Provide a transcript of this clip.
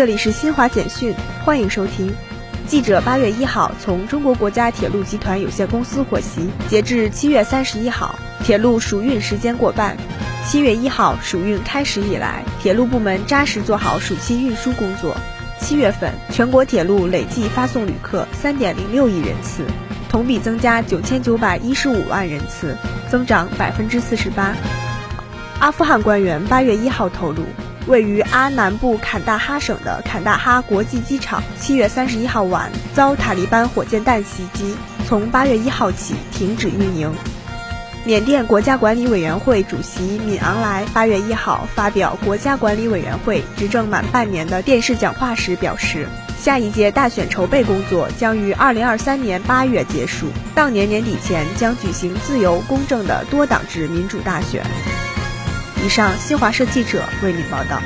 这里是新华简讯，欢迎收听。记者八月一号从中国国家铁路集团有限公司获悉，截至七月三十一号，铁路暑运时间过半。七月一号暑运开始以来，铁路部门扎实做好暑期运输工作。七月份，全国铁路累计发送旅客三点零六亿人次，同比增加九千九百一十五万人次，增长百分之四十八。阿富汗官员八月一号透露，位于阿南部坎大哈省的坎大哈国际机场，七月三十一号晚遭塔利班火箭弹袭击，从八月一号起停止运营。缅甸国家管理委员会主席敏昂莱八月一号发表国家管理委员会执政满半年的电视讲话时表示，下一届大选筹备工作将于二零二三年八月结束，当年年底前将举行自由公正的多党制民主大选。以上，新华社记者为您报道。